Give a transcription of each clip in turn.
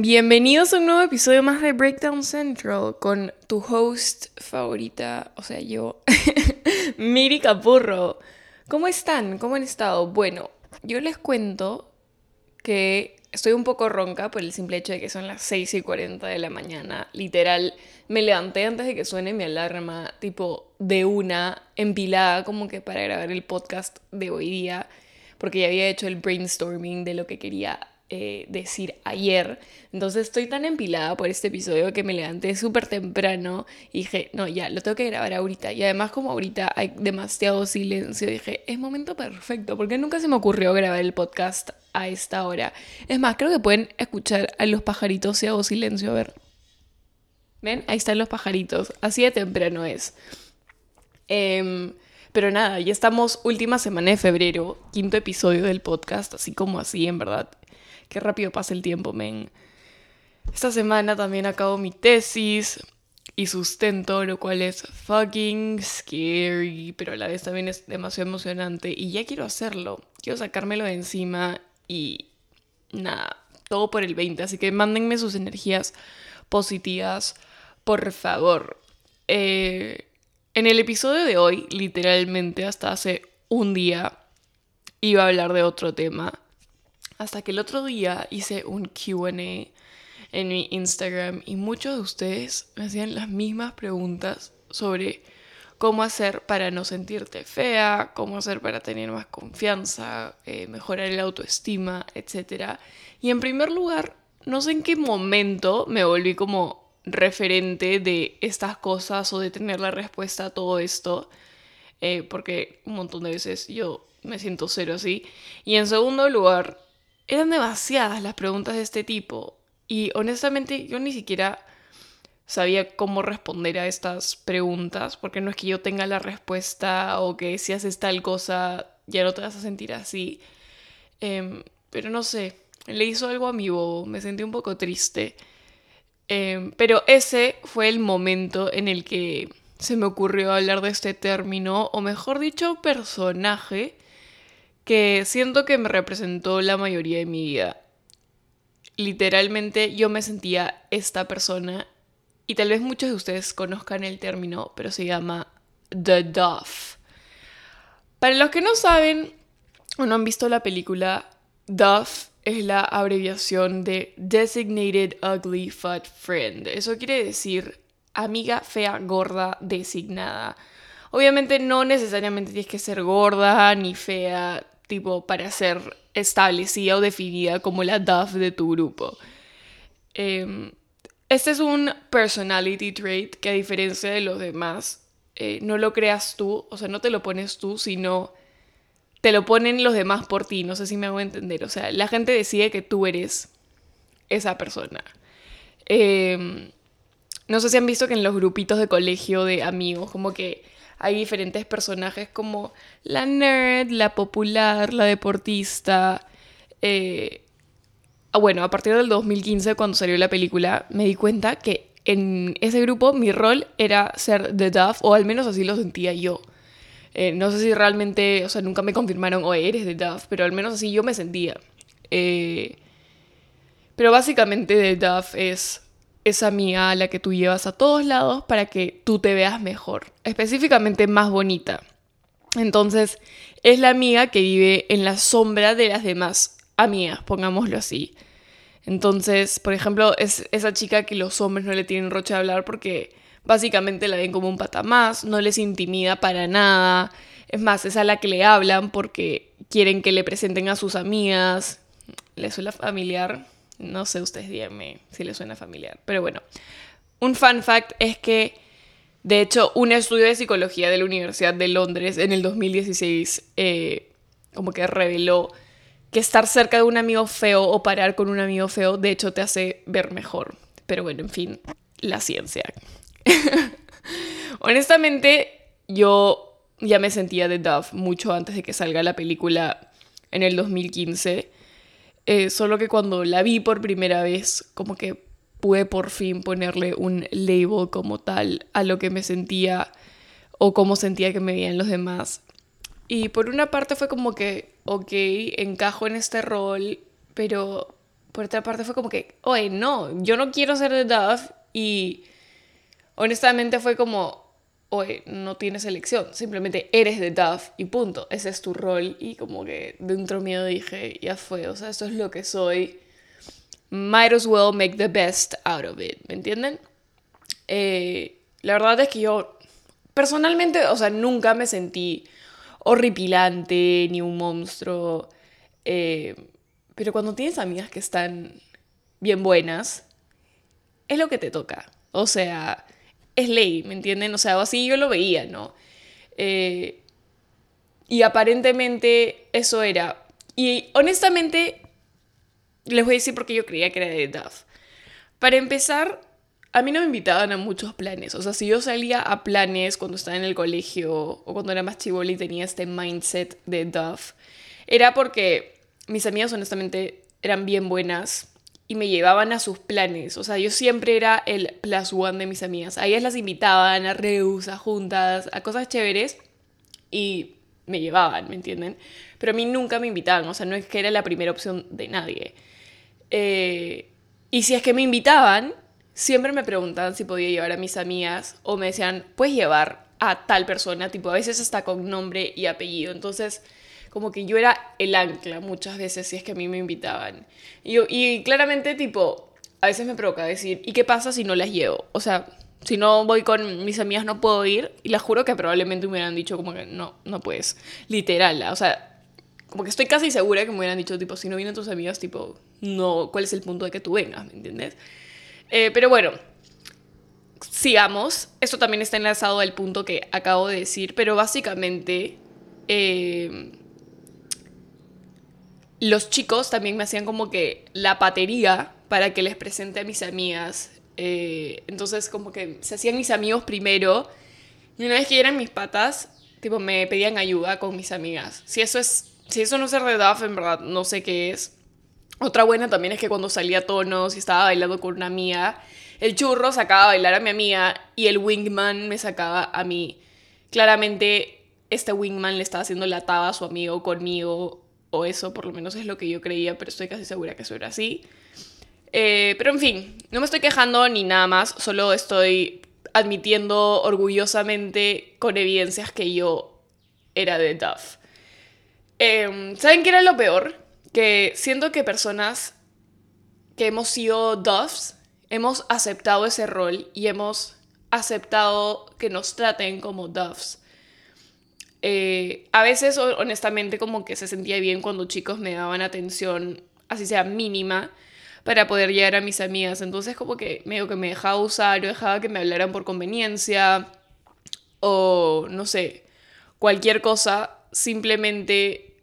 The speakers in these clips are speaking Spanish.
Bienvenidos a un nuevo episodio más de Breakdown Central con tu host favorita, o sea, yo, Miri Capurro. ¿Cómo están? ¿Cómo han estado? Bueno, yo les cuento que estoy un poco ronca por el simple hecho de que son las 6 y 40 de la mañana. Literal, me levanté antes de que suene mi alarma, tipo de una, empilada como que para grabar el podcast de hoy día, porque ya había hecho el brainstorming de lo que quería eh, decir ayer. Entonces estoy tan empilada por este episodio que me levanté súper temprano y dije, no, ya, lo tengo que grabar ahorita. Y además como ahorita hay demasiado silencio, dije, es momento perfecto, porque nunca se me ocurrió grabar el podcast a esta hora. Es más, creo que pueden escuchar a los pajaritos si hago silencio, a ver. ¿Ven? Ahí están los pajaritos. Así de temprano es. Em, pero nada, ya estamos última semana de febrero, quinto episodio del podcast, así como así, en verdad. Qué rápido pasa el tiempo, men. Esta semana también acabo mi tesis y sustento, lo cual es fucking scary, pero a la vez también es demasiado emocionante y ya quiero hacerlo. Quiero sacármelo de encima y nada, todo por el 20, así que mándenme sus energías positivas, por favor. Eh, en el episodio de hoy, literalmente hasta hace un día, iba a hablar de otro tema hasta que el otro día hice un QA en mi Instagram y muchos de ustedes me hacían las mismas preguntas sobre cómo hacer para no sentirte fea, cómo hacer para tener más confianza, eh, mejorar el autoestima, etc. Y en primer lugar, no sé en qué momento me volví como referente de estas cosas o de tener la respuesta a todo esto, eh, porque un montón de veces yo me siento cero así. Y en segundo lugar, eran demasiadas las preguntas de este tipo y honestamente yo ni siquiera sabía cómo responder a estas preguntas, porque no es que yo tenga la respuesta o que si haces tal cosa ya no te vas a sentir así. Em, pero no sé, le hizo algo a mi bobo, me sentí un poco triste. Em, pero ese fue el momento en el que se me ocurrió hablar de este término, o mejor dicho, personaje, que siento que me representó la mayoría de mi vida. Literalmente yo me sentía esta persona y tal vez muchos de ustedes conozcan el término, pero se llama The Duff. Para los que no saben o no han visto la película, Duff es la abreviación de Designated Ugly Fat Friend. Eso quiere decir amiga fea gorda designada. Obviamente no necesariamente tienes que ser gorda ni fea, tipo para ser establecida o definida como la DAF de tu grupo. Em, este es un personality trait que a diferencia de los demás, eh, no lo creas tú, o sea, no te lo pones tú, sino te lo ponen los demás por ti, no sé si me hago entender, o sea, la gente decide que tú eres esa persona. Em, no sé si han visto que en los grupitos de colegio de amigos, como que hay diferentes personajes como la nerd, la popular, la deportista. Eh, ah, bueno, a partir del 2015, cuando salió la película, me di cuenta que en ese grupo mi rol era ser The Duff, o al menos así lo sentía yo. Eh, no sé si realmente, o sea, nunca me confirmaron, o eres The Duff, pero al menos así yo me sentía. Eh, pero básicamente The Duff es esa amiga a la que tú llevas a todos lados para que tú te veas mejor, específicamente más bonita. Entonces, es la amiga que vive en la sombra de las demás amigas, pongámoslo así. Entonces, por ejemplo, es esa chica que los hombres no le tienen roche a hablar porque básicamente la ven como un pata más, no les intimida para nada. Es más, es a la que le hablan porque quieren que le presenten a sus amigas. ¿Le suena familiar? No sé, ustedes díganme si les suena familiar. Pero bueno, un fun fact es que, de hecho, un estudio de psicología de la Universidad de Londres en el 2016 eh, como que reveló que estar cerca de un amigo feo o parar con un amigo feo, de hecho, te hace ver mejor. Pero bueno, en fin, la ciencia. Honestamente, yo ya me sentía de Duff mucho antes de que salga la película en el 2015. Eh, solo que cuando la vi por primera vez, como que pude por fin ponerle un label como tal a lo que me sentía o cómo sentía que me veían los demás. Y por una parte fue como que, ok, encajo en este rol, pero por otra parte fue como que, oye, no, yo no quiero ser de Duff y honestamente fue como, oye, no tienes elección, simplemente eres de Duff y punto, ese es tu rol y como que dentro mío dije, ya fue, o sea, esto es lo que soy, might as well make the best out of it, ¿me entienden? Eh, la verdad es que yo personalmente, o sea, nunca me sentí horripilante ni un monstruo, eh, pero cuando tienes amigas que están bien buenas, es lo que te toca, o sea es ley, ¿me entienden? O sea, así yo lo veía, ¿no? Eh, y aparentemente eso era. Y honestamente, les voy a decir porque yo creía que era de Duff. Para empezar, a mí no me invitaban a muchos planes. O sea, si yo salía a planes cuando estaba en el colegio o cuando era más chivoli y tenía este mindset de Duff, era porque mis amigas honestamente eran bien buenas y me llevaban a sus planes. O sea, yo siempre era el plus one de mis amigas. A ellas las invitaban a reus, a juntas, a cosas chéveres y me llevaban, ¿me entienden? Pero a mí nunca me invitaban, o sea, no es que era la primera opción de nadie. Eh, y si es que me invitaban, siempre me preguntaban si podía llevar a mis amigas o me decían, puedes llevar a tal persona, tipo, a veces hasta con nombre y apellido. Entonces, como que yo era el ancla muchas veces si es que a mí me invitaban. Y, y claramente, tipo, a veces me provoca decir, ¿y qué pasa si no las llevo? O sea, si no voy con mis amigas no puedo ir. Y las juro que probablemente me hubieran dicho como que no, no puedes. Literal, o sea, como que estoy casi segura que me hubieran dicho, tipo, si no vienen tus amigas, tipo, no, ¿cuál es el punto de que tú vengas? ¿Me entiendes? Eh, pero bueno, sigamos. Esto también está enlazado al punto que acabo de decir, pero básicamente... Eh, los chicos también me hacían como que la patería para que les presente a mis amigas. Eh, entonces como que se hacían mis amigos primero y una vez que eran mis patas, tipo me pedían ayuda con mis amigas. Si eso es, si eso no es Duff, en verdad no sé qué es. Otra buena también es que cuando salía a tonos y estaba bailando con una amiga, el churro sacaba a bailar a mi amiga y el wingman me sacaba a mí. Claramente este wingman le estaba haciendo la taba a su amigo conmigo o eso por lo menos es lo que yo creía, pero estoy casi segura que eso era así. Eh, pero en fin, no me estoy quejando ni nada más, solo estoy admitiendo orgullosamente con evidencias que yo era de Duff. Em, ¿Saben qué era lo peor? Que siento que personas que hemos sido Duffs hemos aceptado ese rol y hemos aceptado que nos traten como Duffs. Eh, a veces, honestamente, como que se sentía bien cuando chicos me daban atención, así sea mínima, para poder llegar a mis amigas. Entonces, como que medio que me dejaba usar o dejaba que me hablaran por conveniencia o no sé, cualquier cosa, simplemente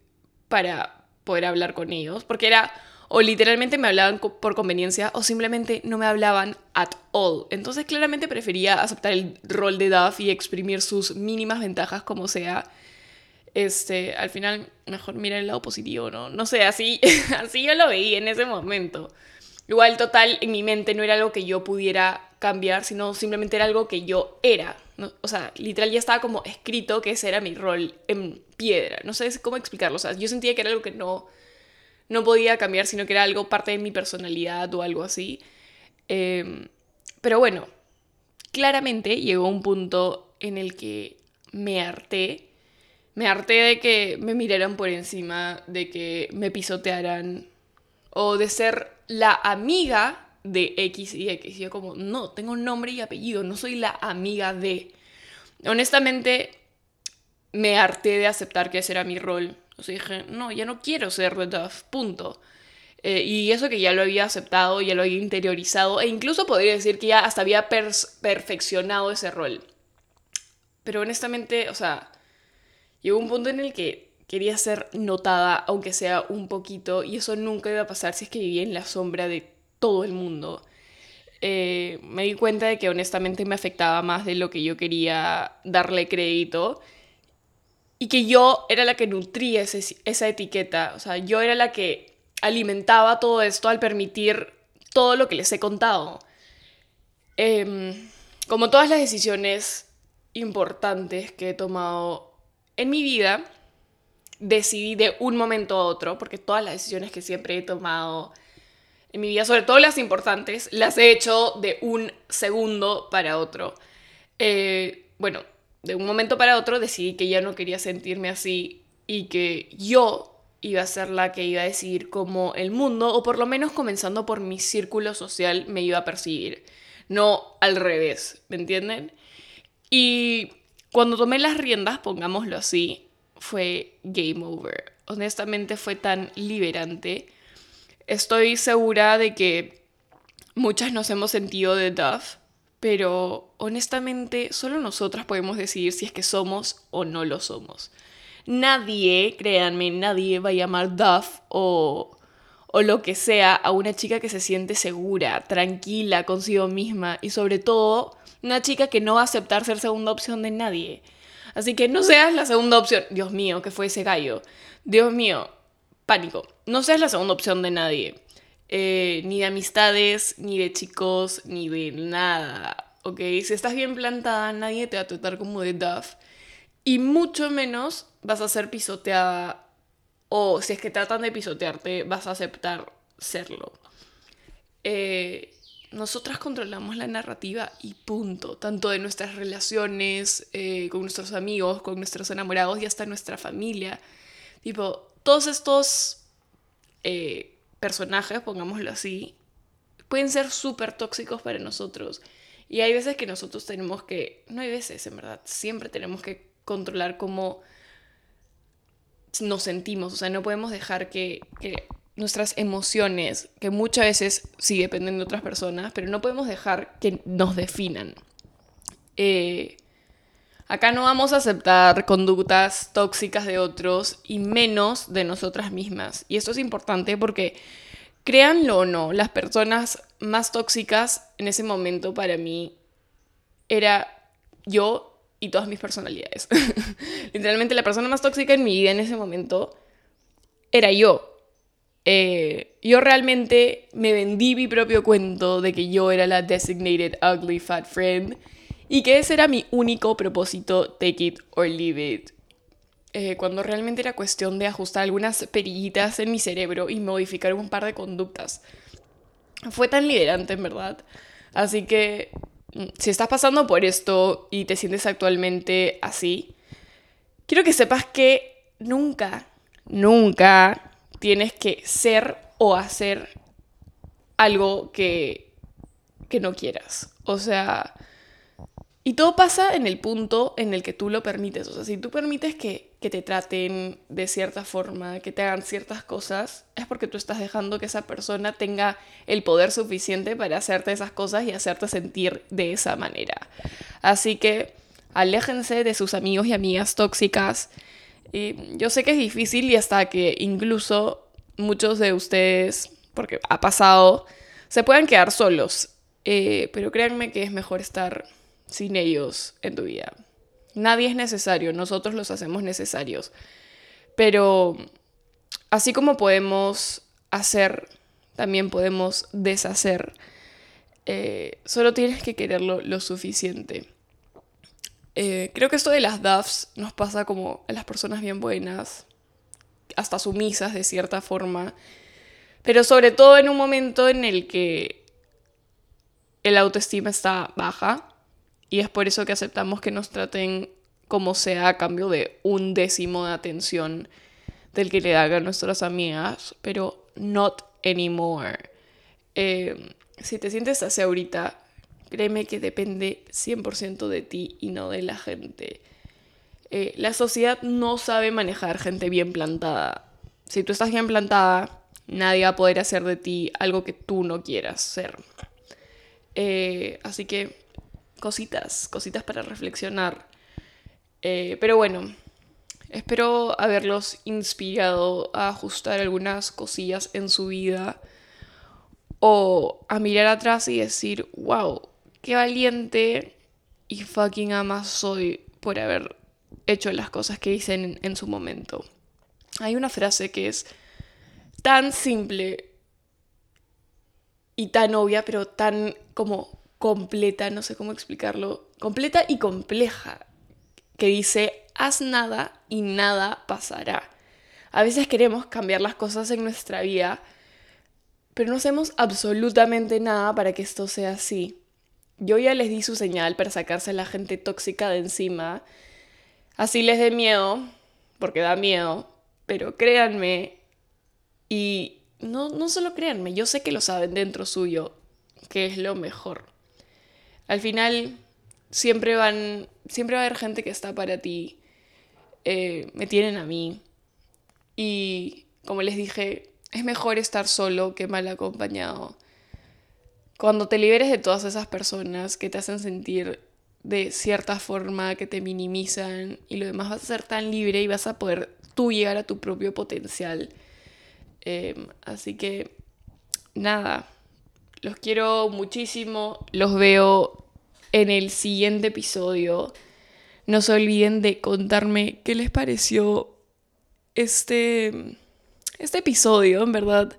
para poder hablar con ellos. Porque era o literalmente me hablaban por conveniencia o simplemente no me hablaban at all. Entonces claramente prefería aceptar el rol de Duff y exprimir sus mínimas ventajas como sea. Este, al final mejor mira el lado positivo, ¿no? No sé, así, así yo lo veía en ese momento. Igual total en mi mente no era algo que yo pudiera cambiar, sino simplemente era algo que yo era. O sea, literal ya estaba como escrito que ese era mi rol en piedra. No sé cómo explicarlo. O sea, yo sentía que era algo que no no podía cambiar, sino que era algo parte de mi personalidad o algo así. Em, pero bueno, claramente llegó un punto en el que me harté. Me harté de que me miraran por encima, de que me pisotearan o de ser la amiga de X y X. yo como, no, tengo nombre y apellido, no soy la amiga de. Honestamente, me harté de aceptar que ese era mi rol o sea, dije, no, ya no quiero ser The Duff, punto. Eh, y eso que ya lo había aceptado, ya lo había interiorizado, e incluso podría decir que ya hasta había perfeccionado ese rol. Pero honestamente, o sea, llegó un punto en el que quería ser notada, aunque sea un poquito, y eso nunca iba a pasar si es que vivía en la sombra de todo el mundo. Eh, me di cuenta de que honestamente me afectaba más de lo que yo quería darle crédito y que yo era la que nutría esa etiqueta, o sea, yo era la que alimentaba todo esto al permitir todo lo que les he contado. Em, como todas las decisiones importantes que he tomado en mi vida, decidí de un momento a otro, porque todas las decisiones que siempre he tomado en mi vida, sobre todo las importantes, las he hecho de un segundo para otro. Eh, bueno, de un momento para otro decidí que ya no quería sentirme así y que yo iba a ser la que iba a decidir cómo el mundo, o por lo menos comenzando por mi círculo social, me iba a percibir. No al revés, ¿me entienden? Y cuando tomé las riendas, pongámoslo así, fue game over. Honestamente fue tan liberante. Estoy segura de que muchas nos hemos sentido de Duff, pero honestamente solo nosotras podemos decidir si es que somos o no lo somos. Nadie, créanme, nadie va a llamar Duff o, o lo que sea a una chica que se siente segura, tranquila consigo misma y sobre todo una chica que no va a aceptar ser segunda opción de nadie. Así que no seas la segunda opción. Dios mío, que fue ese gallo. Dios mío, pánico. No seas la segunda opción de nadie. Eh, ni de amistades, ni de chicos, ni de nada. ¿Ok? Si estás bien plantada, nadie te va a tratar como de Duff. Y mucho menos vas a ser pisoteada o si es que tratan de pisotearte, vas a aceptar serlo. Eh, nosotras controlamos la narrativa y punto, tanto de nuestras relaciones eh, con nuestros amigos, con nuestros enamorados y hasta nuestra familia. Tipo, todos estos personajes, pongámoslo así, pueden ser súper tóxicos para nosotros. Y hay veces que nosotros tenemos que, no hay veces en verdad, siempre tenemos que controlar cómo nos sentimos, o sea, no podemos dejar que, nuestras emociones, que muchas veces sí dependen de otras personas, pero no podemos dejar que nos definan. Eh, acá no vamos a aceptar conductas tóxicas de otros y menos de nosotras mismas. Y esto es importante porque, créanlo o no, las personas más tóxicas en ese momento para mí era yo y todas mis personalidades. Literalmente la persona más tóxica en mi vida en ese momento era yo. Eh, yo realmente me vendí mi propio cuento de que yo era la designated ugly fat friend y que ese era mi único propósito, take it or leave it. Eh, cuando realmente era cuestión de ajustar algunas perillitas en mi cerebro y modificar un par de conductas. Fue tan liderante, en verdad. Así que si estás pasando por esto y te sientes actualmente así, quiero que sepas que nunca, nunca tienes que ser o hacer algo que, que no quieras. O sea, y todo pasa en el punto en el que tú lo permites. O sea, si tú permites que, te traten de cierta forma, que te hagan ciertas cosas, es porque tú estás dejando que esa persona tenga el poder suficiente para hacerte esas cosas y hacerte sentir de esa manera. Así que aléjense de sus amigos y amigas tóxicas. yo sé que es difícil y hasta que incluso muchos de ustedes, porque ha pasado, se puedan quedar solos. Eh, pero créanme que es mejor estar sin ellos en tu vida. Nadie es necesario, nosotros los hacemos necesarios. Pero así como podemos hacer, también podemos deshacer. Eh, solo tienes que quererlo lo suficiente. Eh, creo que esto de las DAFs nos pasa como a las personas bien buenas, hasta sumisas de cierta forma, pero sobre todo en un momento en el que el autoestima está baja y es por eso que aceptamos que nos traten como sea a cambio de un décimo de atención del que le hagan nuestras amigas, pero not anymore. Eh, si te sientes así ahorita, créeme que depende 100% de ti y no de la gente. Eh, la sociedad no sabe manejar gente bien plantada. Si tú estás bien plantada, nadie va a poder hacer de ti algo que tú no quieras ser. Eh, así que cositas, cositas para reflexionar. Eh, pero bueno, espero haberlos inspirado a ajustar algunas cosillas en su vida o a mirar atrás y decir, wow, qué valiente y fucking ama soy por haber hecho las cosas que hice en, en su momento. Hay una frase que es tan simple y tan obvia, pero tan como completa, no sé cómo explicarlo, completa y compleja, que dice, haz nada y nada pasará. A veces queremos cambiar las cosas en nuestra vida, pero no hacemos absolutamente nada para que esto sea así. Yo ya les di su señal para sacarse a la gente tóxica de encima. Así les dé miedo, porque da miedo, pero créanme, y no, no solo créanme, yo sé que lo saben dentro suyo, que es lo mejor. Al final, siempre van, siempre va a haber gente que está para ti. Eh, me tienen a mí. Y como les dije, es mejor estar solo que mal acompañado. Cuando te liberes de todas esas personas que te hacen sentir de cierta forma, que te minimizan y lo demás vas a ser tan libre y vas a poder tú llegar a tu propio potencial. Em, así que, nada, los quiero muchísimo, los veo en el siguiente episodio. No se olviden de contarme qué les pareció este, este episodio, en verdad.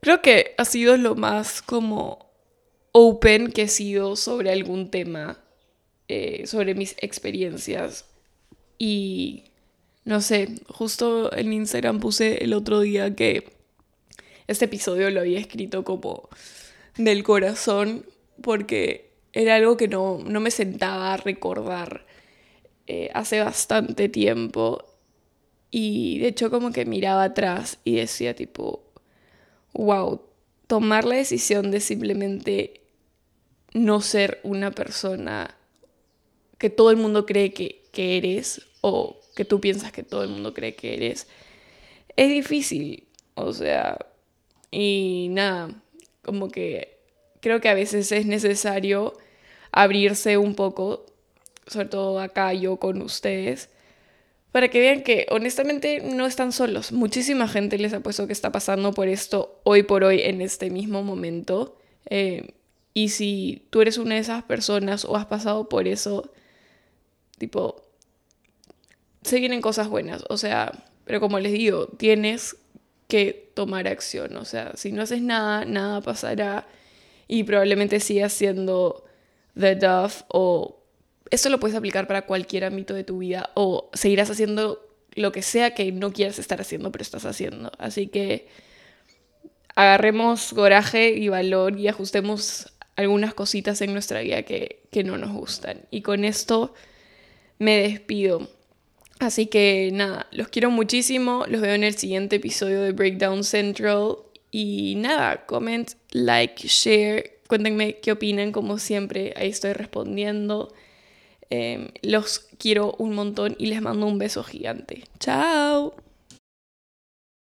Creo que ha sido lo más como open que he sido sobre algún tema, eh, sobre mis experiencias. Y no sé, justo en Instagram puse el otro día que este episodio lo había escrito como del corazón porque era algo que no, me sentaba a recordar eh, hace bastante tiempo. Y de hecho como que miraba atrás y decía tipo, wow, tomar la decisión de simplemente no ser una persona que todo el mundo cree que, que eres o que tú piensas que todo el mundo cree que eres, es difícil. O sea, y nada, como que creo que a veces es necesario abrirse un poco, sobre todo acá yo con ustedes, para que vean que honestamente no están solos. Muchísima gente les ha puesto que está pasando por esto hoy por hoy en este mismo momento. Eh, y si tú eres una de esas personas o has pasado por eso, tipo, se vienen cosas buenas. O sea, pero como les digo, tienes que tomar acción. O sea, si no haces nada, nada pasará y probablemente sigas siendo The Duff o esto lo puedes aplicar para cualquier ámbito de tu vida o seguirás haciendo lo que sea que no quieras estar haciendo, pero estás haciendo. Así que agarremos coraje y valor y ajustemos algunas cositas en nuestra vida que, que no nos gustan. Y con esto me despido. Así que nada, los quiero muchísimo, los veo en el siguiente episodio de Breakdown Central. Y nada, comment, like, share Cuéntenme qué opinan, como siempre, ahí estoy respondiendo. Em, los quiero un montón y les mando un beso gigante. Chao.